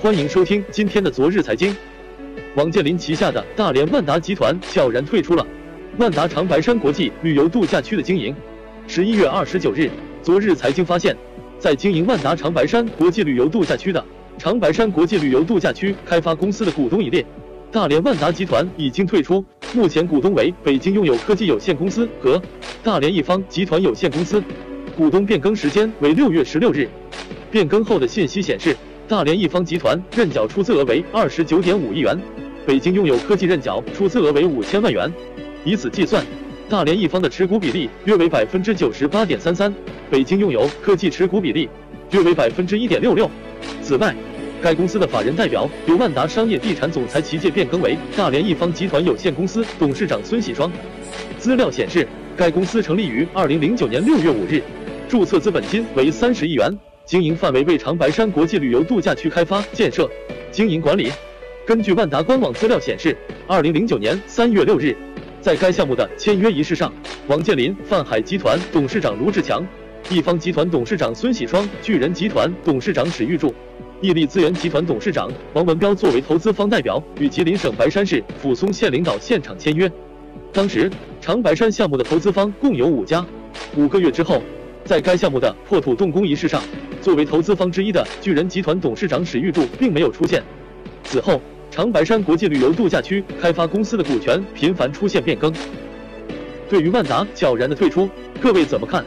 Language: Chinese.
欢迎收听今天的昨日财经。王健林旗下的大连万达集团悄然退出了万达长白山国际旅游度假区的经营。十一月二十九日，昨日财经发现，在经营万达长白山国际旅游度假区的长白山国际旅游度假区开发公司的股东一列，大连万达集团已经退出，目前股东为北京拥有科技有限公司和大连一方集团有限公司，股东变更时间为六月十六日。变更后的信息显示，大连一方集团认缴出资额为二十九点五亿元，北京拥有科技认缴出资额为五千万元。以此计算，大连一方的持股比例约为百分之九十八点三三，北京拥有科技持股比例约为百分之一点六六。此外，该公司的法人代表由万达商业地产总裁齐介变更为大连一方集团有限公司董事长孙喜双。资料显示，该公司成立于二零零九年六月五日，注册资本金为三十亿元。经营范围为长白山国际旅游度假区开发建设、经营管理。根据万达官网资料显示，二零零九年三月六日，在该项目的签约仪式上，王健林、泛海集团董事长卢志强、一方集团董事长孙喜双、巨人集团董事长史玉柱、毅力资源集团董事长王文彪作为投资方代表，与吉林省白山市抚松县领导现场签约。当时，长白山项目的投资方共有五家。五个月之后，在该项目的破土动工仪式上。作为投资方之一的巨人集团董事长史玉柱并没有出现。此后，长白山国际旅游度假区开发公司的股权频繁出现变更。对于万达悄然的退出，各位怎么看？